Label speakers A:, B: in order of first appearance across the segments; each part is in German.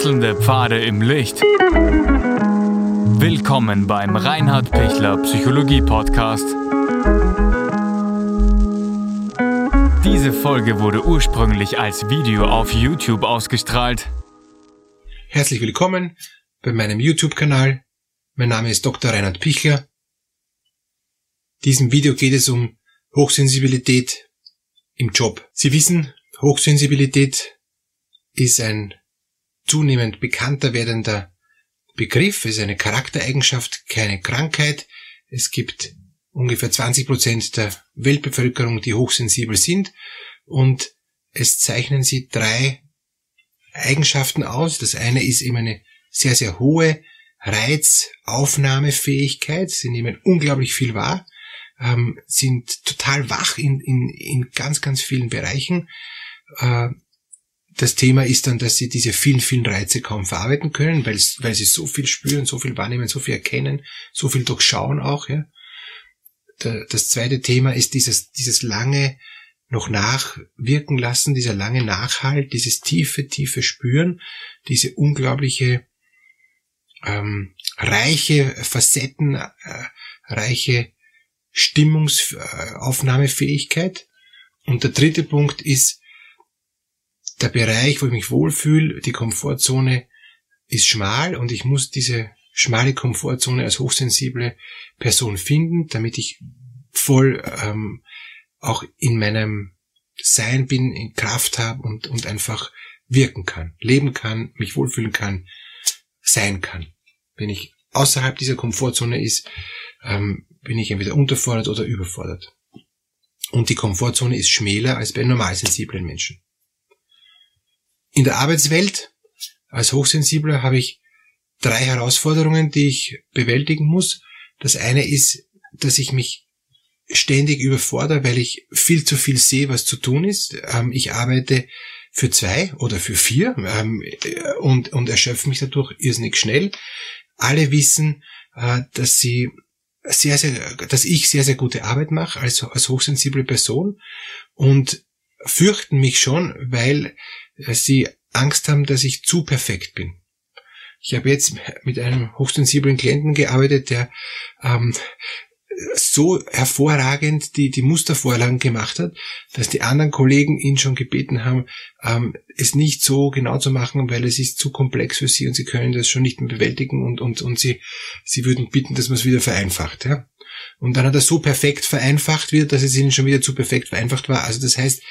A: Wechselnde Pfade im Licht. Willkommen beim Reinhard Pichler Psychologie Podcast. Diese Folge wurde ursprünglich als Video auf YouTube ausgestrahlt.
B: Herzlich willkommen bei meinem YouTube-Kanal. Mein Name ist Dr. Reinhard Pichler. Diesem Video geht es um Hochsensibilität im Job. Sie wissen, Hochsensibilität ist ein zunehmend bekannter werdender Begriff, ist eine Charaktereigenschaft, keine Krankheit. Es gibt ungefähr 20 Prozent der Weltbevölkerung, die hochsensibel sind und es zeichnen sie drei Eigenschaften aus. Das eine ist eben eine sehr, sehr hohe Reizaufnahmefähigkeit. Sie nehmen unglaublich viel wahr, ähm, sind total wach in, in, in ganz, ganz vielen Bereichen. Äh, das Thema ist dann, dass sie diese vielen, vielen Reize kaum verarbeiten können, weil, weil sie so viel spüren, so viel wahrnehmen, so viel erkennen, so viel durchschauen auch. Ja. Das zweite Thema ist dieses, dieses lange noch nachwirken lassen, dieser lange Nachhalt, dieses tiefe, tiefe Spüren, diese unglaubliche ähm, reiche Facetten, äh, reiche Stimmungsaufnahmefähigkeit. Und der dritte Punkt ist der Bereich, wo ich mich wohlfühle, die Komfortzone ist schmal und ich muss diese schmale Komfortzone als hochsensible Person finden, damit ich voll ähm, auch in meinem Sein bin, in Kraft habe und, und einfach wirken kann, leben kann, mich wohlfühlen kann, sein kann. Wenn ich außerhalb dieser Komfortzone ist, ähm, bin ich entweder unterfordert oder überfordert. Und die Komfortzone ist schmäler als bei normalsensiblen Menschen. In der Arbeitswelt als Hochsensibler habe ich drei Herausforderungen, die ich bewältigen muss. Das eine ist, dass ich mich ständig überfordere, weil ich viel zu viel sehe, was zu tun ist. Ähm, ich arbeite für zwei oder für vier ähm, und, und erschöpfe mich dadurch irrsinnig schnell. Alle wissen, äh, dass sie sehr, sehr, dass ich sehr, sehr gute Arbeit mache als, als hochsensible Person und fürchten mich schon, weil sie Angst haben, dass ich zu perfekt bin. Ich habe jetzt mit einem hochsensiblen Klienten gearbeitet, der ähm, so hervorragend die, die Mustervorlagen gemacht hat, dass die anderen Kollegen ihn schon gebeten haben, ähm, es nicht so genau zu machen, weil es ist zu komplex für sie und sie können das schon nicht mehr bewältigen und, und, und sie, sie würden bitten, dass man es wieder vereinfacht. Ja? Und dann hat er so perfekt vereinfacht wieder, dass es ihnen schon wieder zu perfekt vereinfacht war. Also das heißt,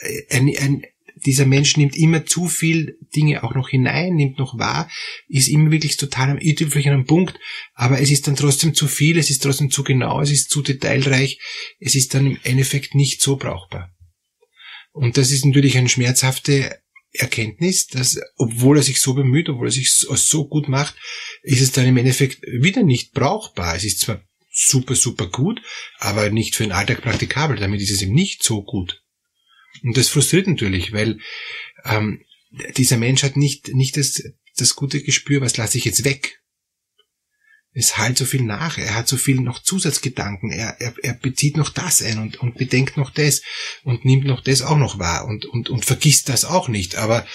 B: äh, ein, ein, dieser Mensch nimmt immer zu viel Dinge auch noch hinein, nimmt noch wahr, ist immer wirklich total am i-Tüpfelchen am Punkt, aber es ist dann trotzdem zu viel, es ist trotzdem zu genau, es ist zu detailreich, es ist dann im Endeffekt nicht so brauchbar. Und das ist natürlich eine schmerzhafte Erkenntnis, dass obwohl er sich so bemüht, obwohl er sich so gut macht, ist es dann im Endeffekt wieder nicht brauchbar. Es ist zwar super, super gut, aber nicht für den Alltag praktikabel. Damit ist es eben nicht so gut. Und das frustriert natürlich, weil ähm, dieser Mensch hat nicht, nicht das, das gute Gespür, was lasse ich jetzt weg. Es halt so viel nach, er hat so viel noch Zusatzgedanken, er, er, er bezieht noch das ein und, und bedenkt noch das und nimmt noch das auch noch wahr und, und, und vergisst das auch nicht. Aber,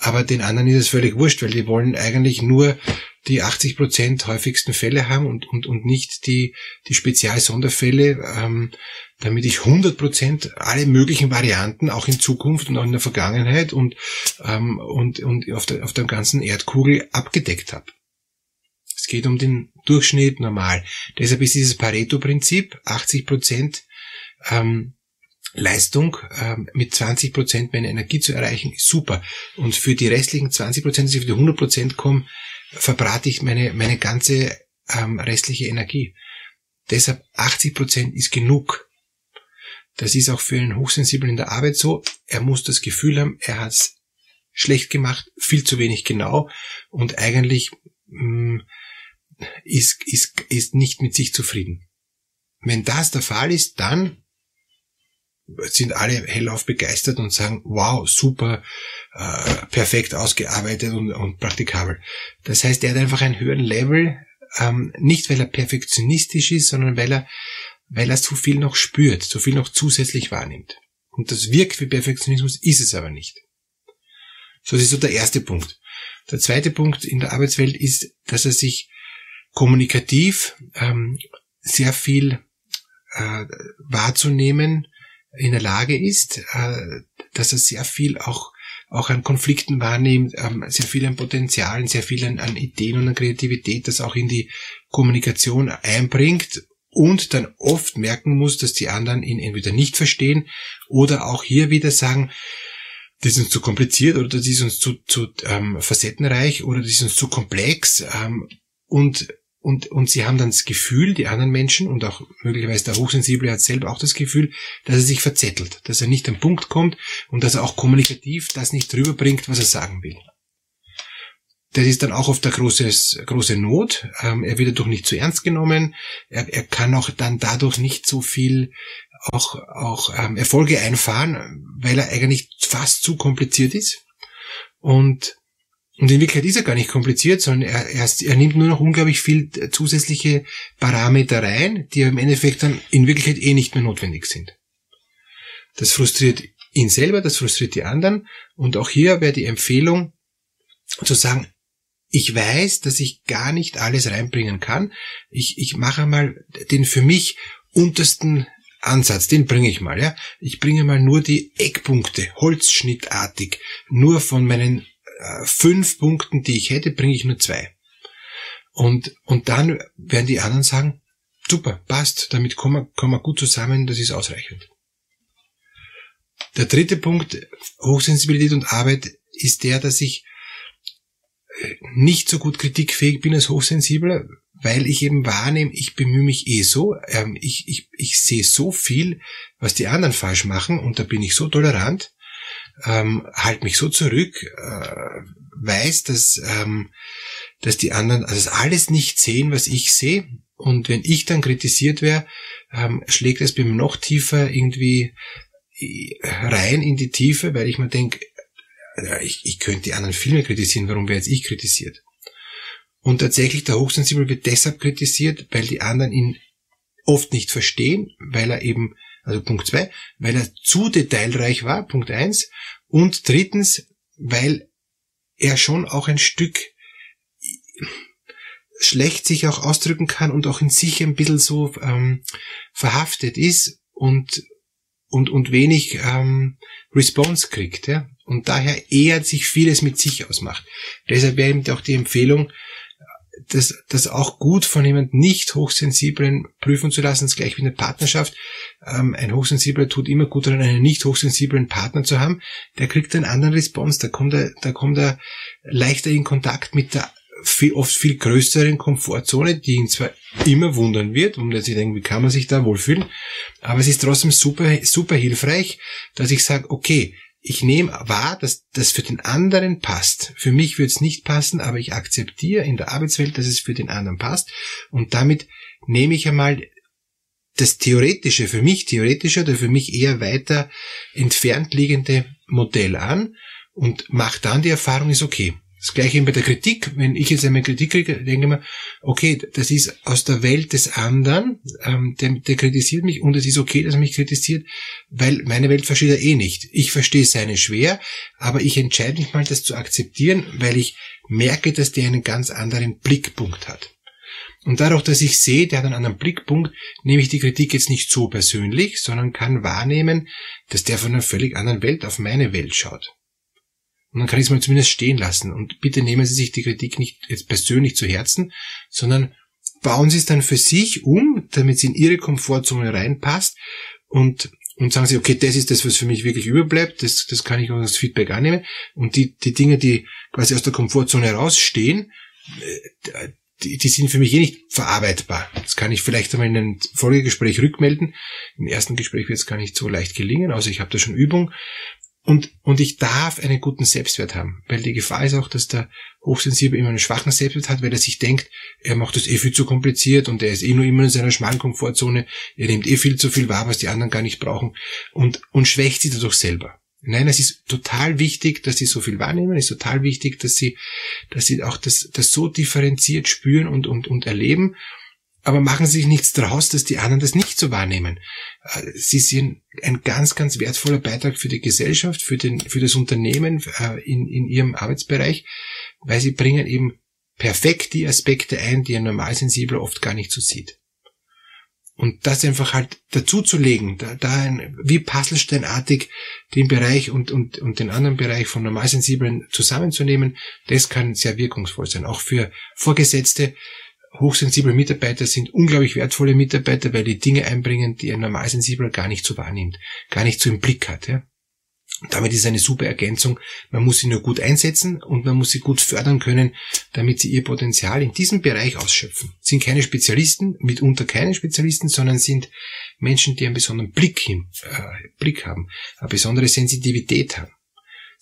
B: aber den anderen ist es völlig wurscht, weil die wollen eigentlich nur die 80 Prozent häufigsten Fälle haben und, und, und nicht die, die Spezialsonderfälle, ähm, damit ich 100 Prozent alle möglichen Varianten auch in Zukunft und auch in der Vergangenheit und, ähm, und, und auf, der, auf der ganzen Erdkugel abgedeckt habe. Es geht um den Durchschnitt normal. Deshalb ist dieses Pareto-Prinzip 80 Prozent ähm, Leistung ähm, mit 20 Prozent meine Energie zu erreichen, super. Und für die restlichen 20 Prozent, die für die 100 Prozent kommen, verbrate ich meine, meine ganze ähm, restliche Energie. Deshalb 80 Prozent ist genug. Das ist auch für einen Hochsensiblen in der Arbeit so. Er muss das Gefühl haben, er hat es schlecht gemacht, viel zu wenig genau und eigentlich mh, mm, ist, ist, ist nicht mit sich zufrieden. Wenn das der Fall ist, dann sind alle hellauf begeistert und sagen, wow, super, äh, perfekt ausgearbeitet und, und praktikabel. Das heißt, er hat einfach einen höheren Level, ähm, nicht weil er perfektionistisch ist, sondern weil er, weil er zu viel noch spürt, zu viel noch zusätzlich wahrnimmt. Und das wirkt wie Perfektionismus, ist es aber nicht. So, das ist so der erste Punkt. Der zweite Punkt in der Arbeitswelt ist, dass er sich kommunikativ ähm, sehr viel äh, wahrzunehmen in der Lage ist, äh, dass er sehr viel auch auch an Konflikten wahrnimmt, ähm, sehr viel an Potenzialen, sehr viel an, an Ideen und an Kreativität, das auch in die Kommunikation einbringt und dann oft merken muss, dass die anderen ihn entweder nicht verstehen oder auch hier wieder sagen, das ist uns zu kompliziert oder das ist uns zu, zu ähm, facettenreich oder das ist uns zu komplex ähm, und und, und sie haben dann das Gefühl, die anderen Menschen und auch möglicherweise der Hochsensible hat selber auch das Gefühl, dass er sich verzettelt, dass er nicht am Punkt kommt und dass er auch kommunikativ das nicht rüberbringt, was er sagen will. Das ist dann auch oft der große, große Not. Ähm, er wird dadurch nicht zu ernst genommen. Er, er kann auch dann dadurch nicht so viel auch, auch ähm, Erfolge einfahren, weil er eigentlich fast zu kompliziert ist. Und und in Wirklichkeit ist er gar nicht kompliziert, sondern er, er, er nimmt nur noch unglaublich viel zusätzliche Parameter rein, die im Endeffekt dann in Wirklichkeit eh nicht mehr notwendig sind. Das frustriert ihn selber, das frustriert die anderen. Und auch hier wäre die Empfehlung zu sagen, ich weiß, dass ich gar nicht alles reinbringen kann. Ich, ich mache mal den für mich untersten Ansatz, den bringe ich mal, ja. Ich bringe mal nur die Eckpunkte, holzschnittartig, nur von meinen äh, fünf Punkten, die ich hätte, bringe ich nur zwei. Und, und dann werden die anderen sagen, super, passt, damit kommen wir, kommen wir gut zusammen, das ist ausreichend. Der dritte Punkt, Hochsensibilität und Arbeit, ist der, dass ich äh, nicht so gut kritikfähig bin als Hochsensibler, weil ich eben wahrnehme, ich bemühe mich eh so, ähm, ich, ich, ich sehe so viel, was die anderen falsch machen und da bin ich so tolerant, ähm, halt mich so zurück, äh, weiß, dass, ähm, dass die anderen also alles nicht sehen, was ich sehe. Und wenn ich dann kritisiert wäre, ähm, schlägt es bei mir noch tiefer irgendwie äh, rein in die Tiefe, weil ich mir denke, äh, ich, ich könnte die anderen viel mehr kritisieren, warum wäre jetzt ich kritisiert? Und tatsächlich, der Hochsensibel wird deshalb kritisiert, weil die anderen ihn oft nicht verstehen, weil er eben also Punkt zwei, weil er zu detailreich war, Punkt eins. Und drittens, weil er schon auch ein Stück schlecht sich auch ausdrücken kann und auch in sich ein bisschen so ähm, verhaftet ist und und und wenig ähm, Response kriegt, ja, und daher eher sich vieles mit sich ausmacht. Deshalb wäre eben auch die Empfehlung, das, das auch gut von jemand nicht hochsensiblen prüfen zu lassen, ist gleich wie eine Partnerschaft. Ähm, ein Hochsensibler tut immer gut daran, einen nicht hochsensiblen Partner zu haben. Der kriegt einen anderen Response, da kommt er, da kommt er leichter in Kontakt mit der viel, oft viel größeren Komfortzone, die ihn zwar immer wundern wird, und dass ich denke, wie kann man sich da wohlfühlen, aber es ist trotzdem super, super hilfreich, dass ich sage, okay, ich nehme wahr, dass das für den anderen passt. Für mich wird es nicht passen, aber ich akzeptiere in der Arbeitswelt, dass es für den anderen passt. Und damit nehme ich einmal das theoretische, für mich theoretische oder für mich eher weiter entfernt liegende Modell an und mache dann die Erfahrung, ist okay. Das gleiche bei der Kritik. Wenn ich jetzt einmal Kritik kriege, denke ich mir, okay, das ist aus der Welt des anderen, ähm, der, der kritisiert mich und es ist okay, dass er mich kritisiert, weil meine Welt versteht er eh nicht. Ich verstehe seine schwer, aber ich entscheide mich mal, das zu akzeptieren, weil ich merke, dass der einen ganz anderen Blickpunkt hat. Und dadurch, dass ich sehe, der hat einen anderen Blickpunkt, nehme ich die Kritik jetzt nicht so persönlich, sondern kann wahrnehmen, dass der von einer völlig anderen Welt auf meine Welt schaut. Und dann kann ich es mal zumindest stehen lassen. Und bitte nehmen Sie sich die Kritik nicht jetzt persönlich zu Herzen, sondern bauen Sie es dann für sich um, damit sie in Ihre Komfortzone reinpasst und und sagen Sie, okay, das ist das, was für mich wirklich überbleibt, das, das kann ich auch als Feedback annehmen. Und die, die Dinge, die quasi aus der Komfortzone herausstehen, äh, die, die sind für mich eh nicht verarbeitbar. Das kann ich vielleicht einmal in einem Folgegespräch rückmelden. Im ersten Gespräch wird es gar nicht so leicht gelingen, außer ich habe da schon Übung. Und, und ich darf einen guten Selbstwert haben, weil die Gefahr ist auch, dass der Hochsensible immer einen schwachen Selbstwert hat, weil er sich denkt, er macht das eh viel zu kompliziert und er ist eh nur immer in seiner schmalen Komfortzone, er nimmt eh viel zu viel wahr, was die anderen gar nicht brauchen und, und schwächt sich dadurch selber. Nein, es ist total wichtig, dass sie so viel wahrnehmen, es ist total wichtig, dass sie, dass sie auch das, das so differenziert spüren und, und, und erleben aber machen Sie sich nichts draus, dass die anderen das nicht so wahrnehmen. Äh, sie sind ein ganz, ganz wertvoller Beitrag für die Gesellschaft, für, den, für das Unternehmen äh, in, in Ihrem Arbeitsbereich, weil sie bringen eben perfekt die Aspekte ein, die ein Normalsensibler oft gar nicht so sieht. Und das einfach halt dazuzulegen, da, da ein, wie Puzzlesteinartig den Bereich und, und, und den anderen Bereich von Normalsensiblen zusammenzunehmen, das kann sehr wirkungsvoll sein. Auch für Vorgesetzte, hochsensible Mitarbeiter sind unglaublich wertvolle Mitarbeiter, weil die Dinge einbringen, die ein Normalsensibler gar nicht so wahrnimmt, gar nicht so im Blick hat. Ja? Damit ist eine super Ergänzung. Man muss sie nur gut einsetzen und man muss sie gut fördern können, damit sie ihr Potenzial in diesem Bereich ausschöpfen. Sind keine Spezialisten, mitunter keine Spezialisten, sondern sind Menschen, die einen besonderen Blick, hin, äh, Blick haben, eine besondere Sensitivität haben.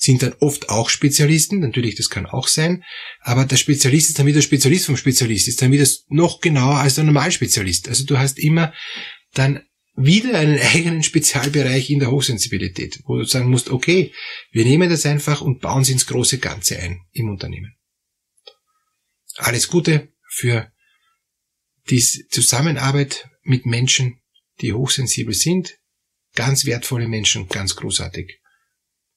B: Sind dann oft auch Spezialisten, natürlich, das kann auch sein, aber der Spezialist ist dann wieder Spezialist vom Spezialist, ist dann wieder noch genauer als der Normalspezialist. Also du hast immer dann wieder einen eigenen Spezialbereich in der Hochsensibilität, wo du sagen musst, okay, wir nehmen das einfach und bauen es ins große Ganze ein im Unternehmen. Alles Gute für die Zusammenarbeit mit Menschen, die hochsensibel sind. Ganz wertvolle Menschen, ganz großartig.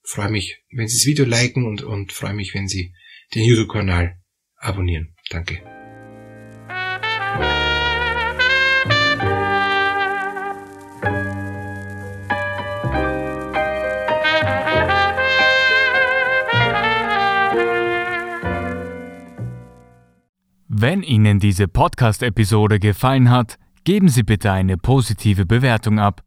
B: Freue mich, wenn Sie das Video liken und, und freue mich, wenn Sie den YouTube-Kanal abonnieren. Danke.
A: Wenn Ihnen diese Podcast-Episode gefallen hat, geben Sie bitte eine positive Bewertung ab.